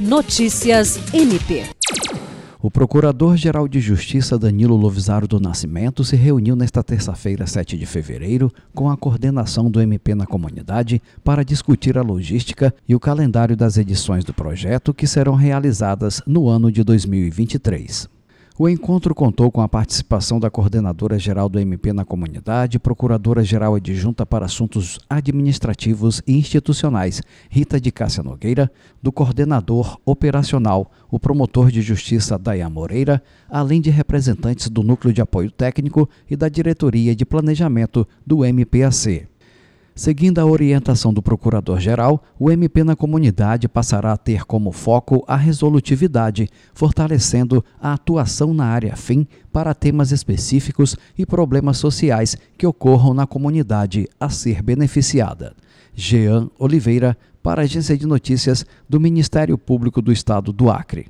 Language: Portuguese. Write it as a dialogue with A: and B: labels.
A: Notícias MP.
B: O Procurador-Geral de Justiça Danilo Lovisaro do Nascimento se reuniu nesta terça-feira, 7 de fevereiro, com a coordenação do MP na comunidade para discutir a logística e o calendário das edições do projeto que serão realizadas no ano de 2023. O encontro contou com a participação da coordenadora geral do MP na comunidade, procuradora-geral adjunta para assuntos administrativos e institucionais, Rita de Cássia Nogueira, do coordenador operacional, o promotor de justiça Dayan Moreira, além de representantes do núcleo de apoio técnico e da diretoria de planejamento do MPAC. Seguindo a orientação do Procurador-Geral, o MP na comunidade passará a ter como foco a resolutividade, fortalecendo a atuação na área fim para temas específicos e problemas sociais que ocorram na comunidade a ser beneficiada. Jean Oliveira, para a Agência de Notícias do Ministério Público do Estado do Acre.